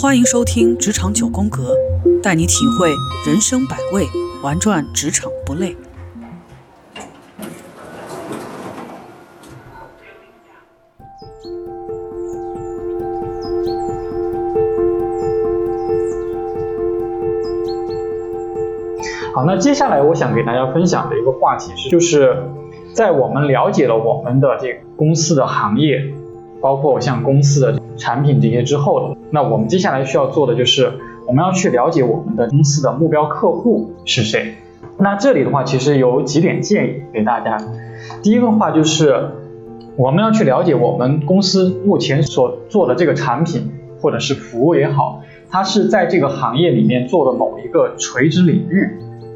欢迎收听《职场九宫格》，带你体会人生百味，玩转职场不累。好，那接下来我想给大家分享的一个话题是，就是在我们了解了我们的这个公司的行业，包括像公司的产品这些之后，那我们接下来需要做的就是我们要去了解我们的公司的目标客户是谁。那这里的话，其实有几点建议给大家。第一个话就是我们要去了解我们公司目前所做的这个产品或者是服务也好，它是在这个行业里面做的某一个垂直领域。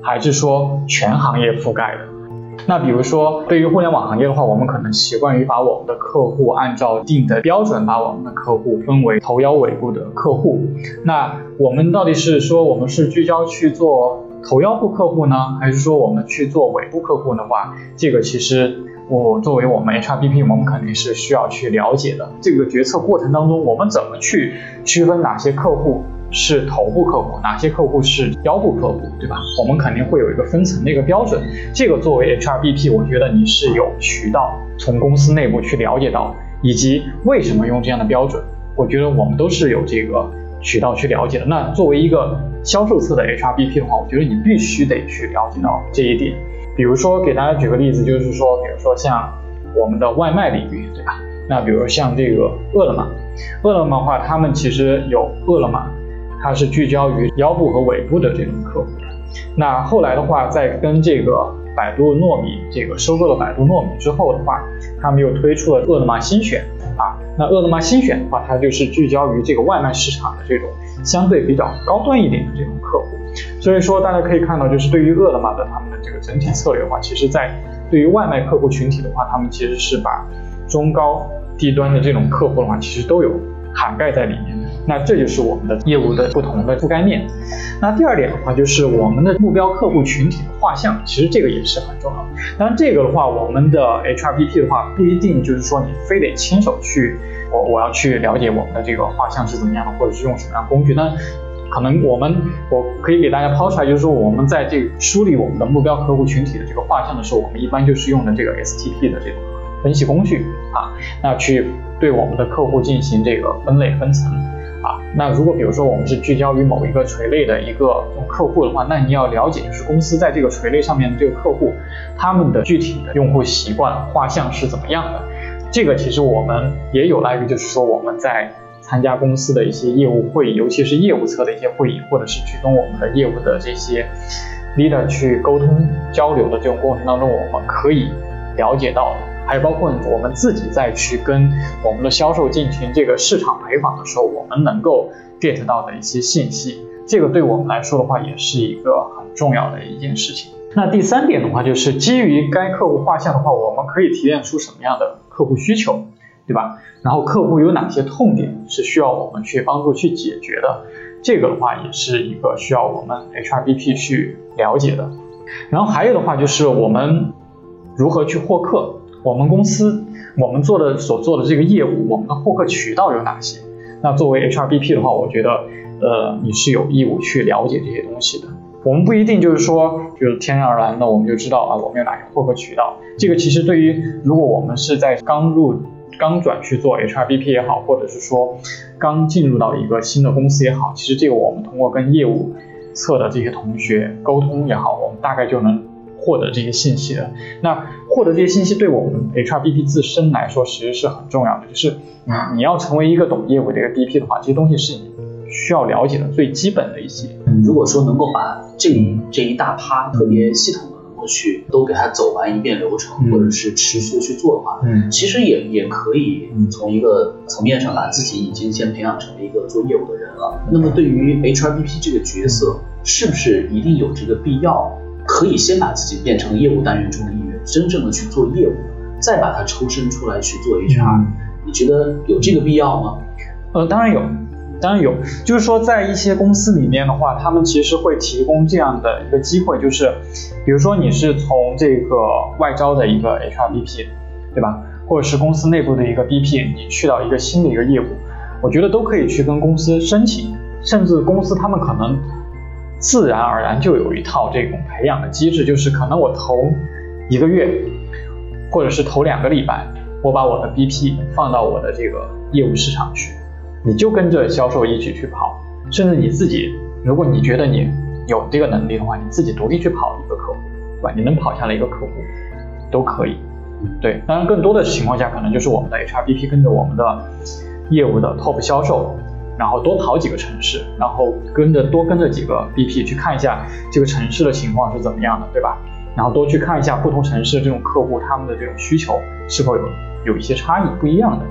还是说全行业覆盖的？那比如说，对于互联网行业的话，我们可能习惯于把我们的客户按照定的标准，把我们的客户分为头腰尾部的客户。那我们到底是说我们是聚焦去做头腰部客户呢，还是说我们去做尾部客户的话，这个其实我作为我们 HRBP，我们肯定是需要去了解的。这个决策过程当中，我们怎么去区分哪些客户？是头部客户，哪些客户是腰部客户，对吧？我们肯定会有一个分层的一个标准。这个作为 HRBP，我觉得你是有渠道从公司内部去了解到，以及为什么用这样的标准，我觉得我们都是有这个渠道去了解的。那作为一个销售侧的 HRBP 的话，我觉得你必须得去了解到这一点。比如说给大家举个例子，就是说，比如说像我们的外卖领域，对吧？那比如像这个饿了么，饿了么的话，他们其实有饿了么。它是聚焦于腰部和尾部的这种客户，那后来的话，在跟这个百度糯米这个收购了百度糯米之后的话，他们又推出了饿了么新选啊。那饿了么新选的话，它就是聚焦于这个外卖市场的这种相对比较高端一点的这种客户。所以说大家可以看到，就是对于饿了么的他们的这个整体策略的话，其实在对于外卖客户群体的话，他们其实是把中高低端的这种客户的话，其实都有涵盖在里面。那这就是我们的业务的不同的覆盖面。那第二点的话，就是我们的目标客户群体的画像，其实这个也是很重要。当然，这个的话，我们的 HRBP 的话，不一定就是说你非得亲手去，我我要去了解我们的这个画像是怎么样的，或者是用什么样工具。那可能我们我可以给大家抛出来，就是说我们在这梳理我们的目标客户群体的这个画像的时候，我们一般就是用的这个 STP 的这种分析工具啊，那去对我们的客户进行这个分类分层。啊，那如果比如说我们是聚焦于某一个垂类的一个客户的话，那你要了解就是公司在这个垂类上面的这个客户，他们的具体的用户习惯画像是怎么样的？这个其实我们也有赖于就是说我们在参加公司的一些业务会议，尤其是业务侧的一些会议，或者是去跟我们的业务的这些 leader 去沟通交流的这种过程当中，我们可以了解到。还有包括我们自己再去跟我们的销售进行这个市场陪访的时候，我们能够 get 到的一些信息，这个对我们来说的话，也是一个很重要的一件事情。那第三点的话，就是基于该客户画像的话，我们可以提炼出什么样的客户需求，对吧？然后客户有哪些痛点是需要我们去帮助去解决的，这个的话也是一个需要我们 HRBP 去了解的。然后还有的话就是我们如何去获客。我们公司我们做的所做的这个业务，我们的获客渠道有哪些？那作为 HRBP 的话，我觉得，呃，你是有义务去了解这些东西的。我们不一定就是说，就是天然而然的我们就知道啊，我们有哪些获客渠道。这个其实对于如果我们是在刚入、刚转去做 HRBP 也好，或者是说刚进入到一个新的公司也好，其实这个我们通过跟业务侧的这些同学沟通也好，我们大概就能。获得这些信息的，那获得这些信息对我们 HRBP 自身来说其实是很重要的。就是你你要成为一个懂业务的一个 BP 的话，这些东西是你需要了解的最基本的一些。如果说能够把这这一大趴特别系统的能够去都给它走完一遍流程，或者是持续的去做的话，嗯，其实也也可以从一个层面上把自己已经先培养成为一个做业务的人了。那么对于 HRBP 这个角色，是不是一定有这个必要？可以先把自己变成业务单元中的一员，真正的去做业务，再把它抽身出来去做 HR。你觉得有这个必要吗？呃，当然有，当然有。就是说，在一些公司里面的话，他们其实会提供这样的一个机会，就是比如说你是从这个外招的一个 HRBP，对吧？或者是公司内部的一个 BP，你去到一个新的一个业务，我觉得都可以去跟公司申请，甚至公司他们可能自然而然就有一套这种培养的机制，就是可能我头一个月，或者是头两个礼拜，我把我的 BP 放到我的这个业务市场去，你就跟着销售一起去跑，甚至你自己，如果你觉得你有这个能力的话，你自己独立去跑一个客户，对吧？你能跑下来一个客户，都可以。对，当然更多的情况下，可能就是我们的 HRBP 跟着我们的业务的 top 销售，然后多跑几个城市，然后跟着多跟着几个 BP 去看一下这个城市的情况是怎么样的，对吧？然后多去看一下不同城市的这种客户他们的这种需求是否有有一些差异不一样的，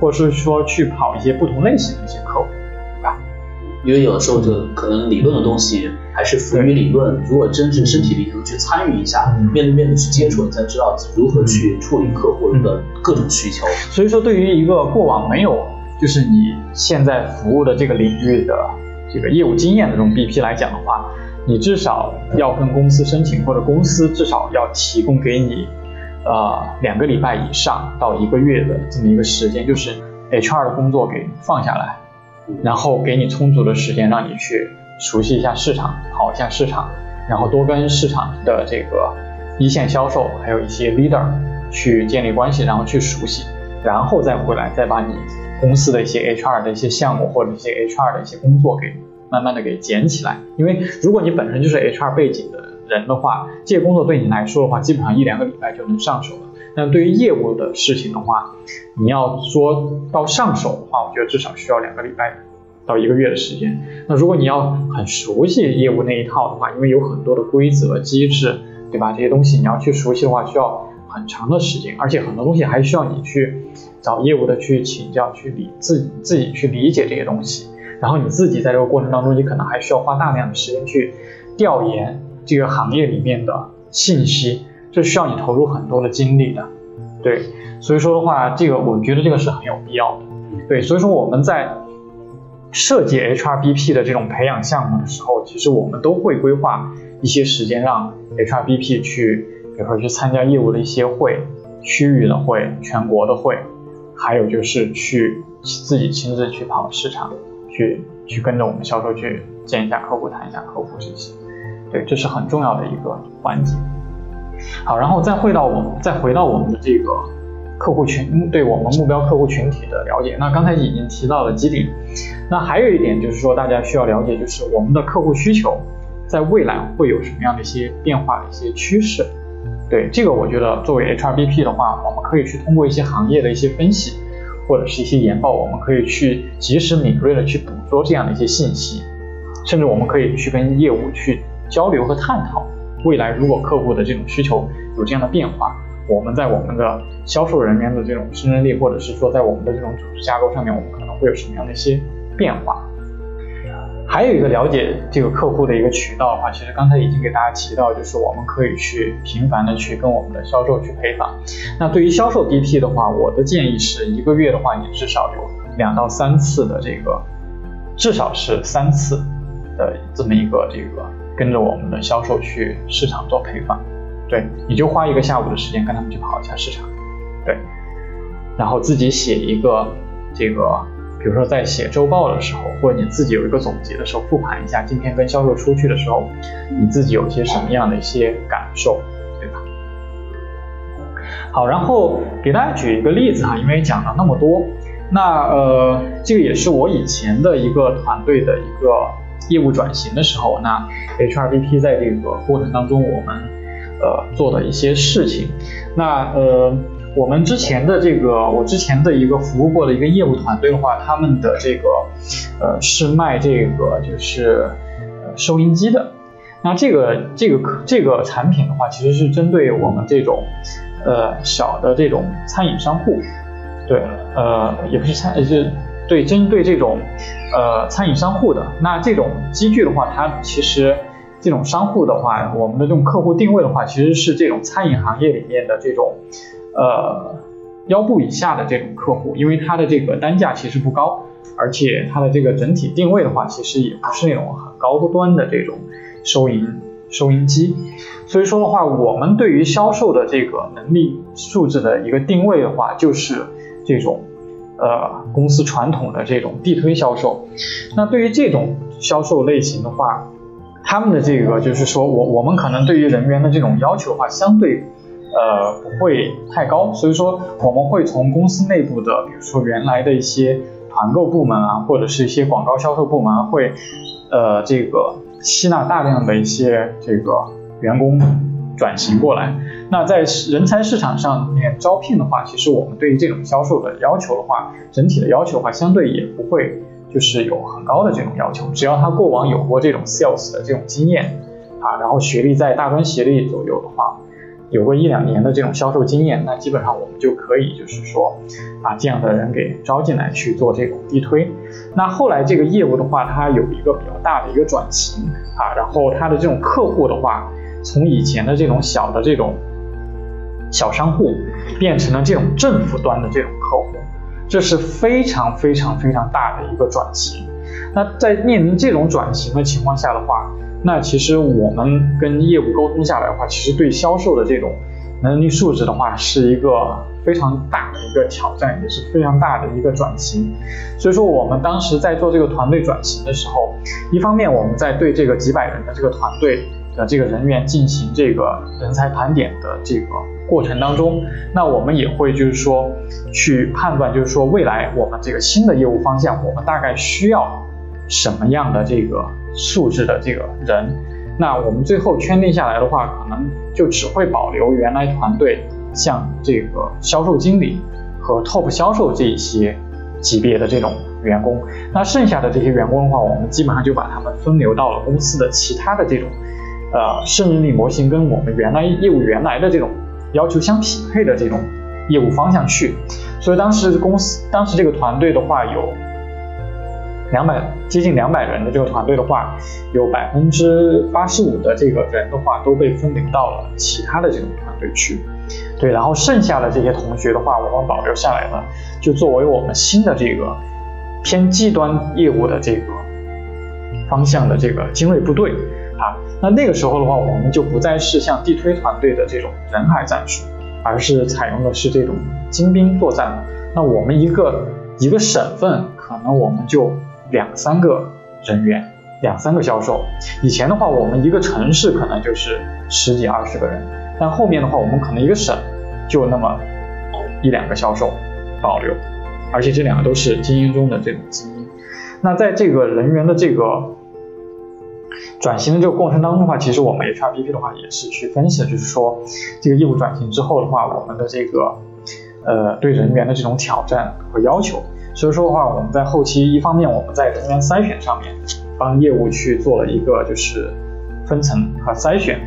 或者是说去跑一些不同类型的一些客户。对吧因为有的时候，就可能理论的东西还是浮于理论。如果真是身体力行去参与一下，面对面的去接触，你才知道如何去处理客户的各种需求。所以说，对于一个过往没有就是你现在服务的这个领域的这个业务经验的这种 BP 来讲的话，你至少要跟公司申请，或者公司至少要提供给你呃两个礼拜以上到一个月的这么一个时间，就是 HR 的工作给放下来。然后给你充足的时间，让你去熟悉一下市场，跑一下市场，然后多跟市场的这个一线销售，还有一些 leader 去建立关系，然后去熟悉，然后再回来，再把你公司的一些 HR 的一些项目或者一些 HR 的一些工作给慢慢的给捡起来。因为如果你本身就是 HR 背景的人的话，这些工作对你来说的话，基本上一两个礼拜就能上手了。但对于业务的事情的话，你要说到上手的话，我觉得至少需要两个礼拜到一个月的时间。那如果你要很熟悉业务那一套的话，因为有很多的规则机制，对吧？这些东西你要去熟悉的话，需要很长的时间，而且很多东西还需要你去找业务的去请教，去理自自己去理解这些东西。然后你自己在这个过程当中，你可能还需要花大量的时间去调研这个行业里面的信息。这需要你投入很多的精力的，对，所以说的话，这个我觉得这个是很有必要的，对，所以说我们在设计 HRBP 的这种培养项目的时候，其实我们都会规划一些时间让 HRBP 去，比如说去参加业务的一些会，区域的会、全国的会，还有就是去自己亲自去跑市场，去去跟着我们销售去见一下客户、谈一下客户这些，对，这是很重要的一个环节。好，然后再回到我们，再回到我们的这个客户群，对我们目标客户群体的了解。那刚才已经提到了基点，那还有一点就是说，大家需要了解，就是我们的客户需求在未来会有什么样的一些变化的一些趋势。对这个，我觉得作为 HRBP 的话，我们可以去通过一些行业的一些分析，或者是一些研报，我们可以去及时敏锐的去捕捉这样的一些信息，甚至我们可以去跟业务去交流和探讨。未来如果客户的这种需求有这样的变化，我们在我们的销售人员的这种胜任力，或者是说在我们的这种组织架构上面，我们可能会有什么样的一些变化？还有一个了解这个客户的一个渠道的话，其实刚才已经给大家提到，就是我们可以去频繁的去跟我们的销售去陪访。那对于销售 DP 的话，我的建议是一个月的话，你至少有两到三次的这个，至少是三次的这么一个这个。跟着我们的销售去市场做陪访，对，你就花一个下午的时间跟他们去跑一下市场，对，然后自己写一个这个，比如说在写周报的时候，或者你自己有一个总结的时候，复盘一下今天跟销售出去的时候，你自己有些什么样的一些感受，对吧？好，然后给大家举一个例子哈，因为讲了那么多，那呃，这个也是我以前的一个团队的一个。业务转型的时候，那 HRBP 在这个过程当中，我们呃做的一些事情，那呃我们之前的这个我之前的一个服务过的一个业务团队的话，他们的这个呃是卖这个就是收音机的，那这个这个这个产品的话，其实是针对我们这种呃小的这种餐饮商户，对，呃也不是餐，是。对，针对这种，呃，餐饮商户的那这种机具的话，它其实这种商户的话，我们的这种客户定位的话，其实是这种餐饮行业里面的这种，呃，腰部以下的这种客户，因为它的这个单价其实不高，而且它的这个整体定位的话，其实也不是那种很高端的这种收银收音机。所以说的话，我们对于销售的这个能力素质的一个定位的话，就是这种呃公司传统的这种地推销售。那对于这种销售类型的话，他们的这个就是说我我们可能对于人员的这种要求的话，相对呃不会太高。所以说我们会从公司内部的，比如说原来的一些团购部门啊，或者是一些广告销售部门会呃这个吸纳大量的一些这个。员工转型过来，那在人才市场上面招聘的话，其实我们对于这种销售的要求的话，整体的要求的话，相对也不会就是有很高的这种要求，只要他过往有过这种 sales 的这种经验啊，然后学历在大专学历左右的话，有过一两年的这种销售经验，那基本上我们就可以就是说把这样的人给招进来去做这种地推。那后来这个业务的话，它有一个比较大的一个转型啊，然后它的这种客户的话。从以前的这种小的这种小商户，变成了这种政府端的这种客户，这是非常非常非常大的一个转型。那在面临这种转型的情况下的话，那其实我们跟业务沟通下来的话，其实对销售的这种能力素质的话，是一个非常大的一个挑战，也是非常大的一个转型。所以说，我们当时在做这个团队转型的时候，一方面我们在对这个几百人的这个团队。的这个人员进行这个人才盘点的这个过程当中，那我们也会就是说去判断，就是说未来我们这个新的业务方向，我们大概需要什么样的这个素质的这个人。那我们最后圈定下来的话，可能就只会保留原来团队像这个销售经理和 top 销售这一些级别的这种员工。那剩下的这些员工的话，我们基本上就把他们分流到了公司的其他的这种。呃，胜任力模型跟我们原来业务原来的这种要求相匹配的这种业务方向去，所以当时公司当时这个团队的话有两百接近两百人的这个团队的话，有百分之八十五的这个人的话都被分流到了其他的这种团队去，对，然后剩下的这些同学的话，我们保留下来了，就作为我们新的这个偏技端业务的这个方向的这个精锐部队。啊，那那个时候的话，我们就不再是像地推团队的这种人海战术，而是采用的是这种精兵作战。那我们一个一个省份可能我们就两三个人员，两三个销售。以前的话，我们一个城市可能就是十几二十个人，但后面的话，我们可能一个省就那么一两个销售保留，而且这两个都是精英中的这种精英。那在这个人员的这个。转型的这个过程当中的话，其实我们 HRBP 的话也是去分析的，就是说这个业务转型之后的话，我们的这个呃对人员的这种挑战和要求。所以说的话，我们在后期一方面我们在人员筛选上面帮业务去做了一个就是分层和筛选，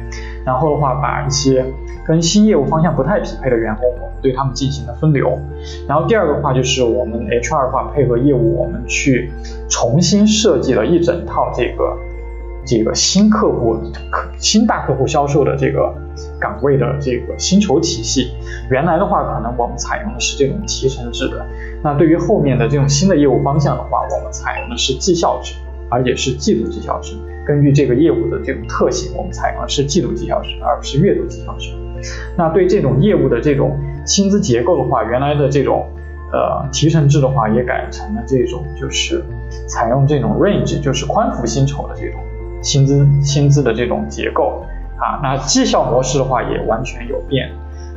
然后的话把一些跟新业务方向不太匹配的员工，我们对他们进行了分流。然后第二个话就是我们 HR 的话配合业务，我们去重新设计了一整套这个。这个新客户、客新大客户销售的这个岗位的这个薪酬体系，原来的话可能我们采用的是这种提成制的，那对于后面的这种新的业务方向的话，我们采用的是绩效制，而且是季度绩效制。根据这个业务的这种特性，我们采用的是季度绩效制，而不是月度绩效制。那对这种业务的这种薪资结构的话，原来的这种呃提成制的话，也改成了这种就是采用这种 range，就是宽幅薪酬的这种。薪资薪资的这种结构啊，那绩效模式的话也完全有变。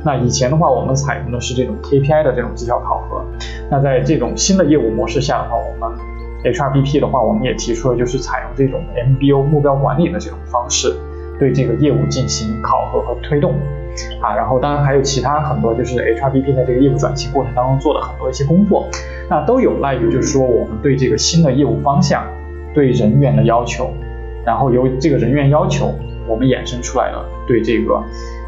那以前的话，我们采用的是这种 KPI 的这种绩效考核。那在这种新的业务模式下的话，我们 HRBP 的话，我们也提出了就是采用这种 MBO 目标管理的这种方式，对这个业务进行考核和推动啊。然后当然还有其他很多，就是 HRBP 在这个业务转型过程当中做的很多一些工作，那都有赖于就是说我们对这个新的业务方向对人员的要求。然后由这个人员要求，我们衍生出来了对这个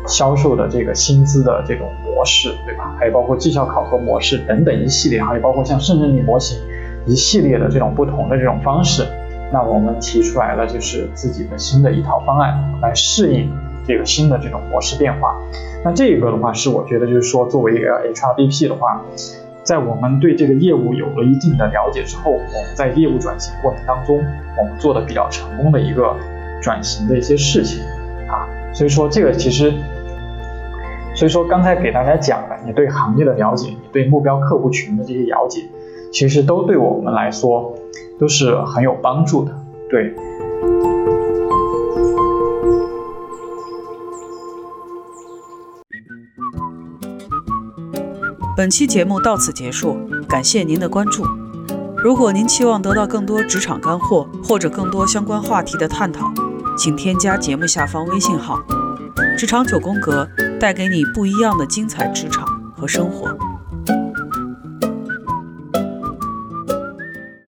销售的这个薪资的这种模式，对吧？还有包括绩效考核模式等等一系列，还有包括像胜任力模型一系列的这种不同的这种方式。那我们提出来了就是自己的新的一套方案来适应这个新的这种模式变化。那这个的话是我觉得就是说作为一个 HRBP 的话。在我们对这个业务有了一定的了解之后，我们在业务转型过程当中，我们做的比较成功的一个转型的一些事情所以说这个其实，所以说刚才给大家讲的，你对行业的了解，你对目标客户群的这些了解，其实都对我们来说都是很有帮助的。对。本期节目到此结束，感谢您的关注。如果您期望得到更多职场干货或者更多相关话题的探讨，请添加节目下方微信号“职场九宫格”，带给你不一样的精彩职场和生活。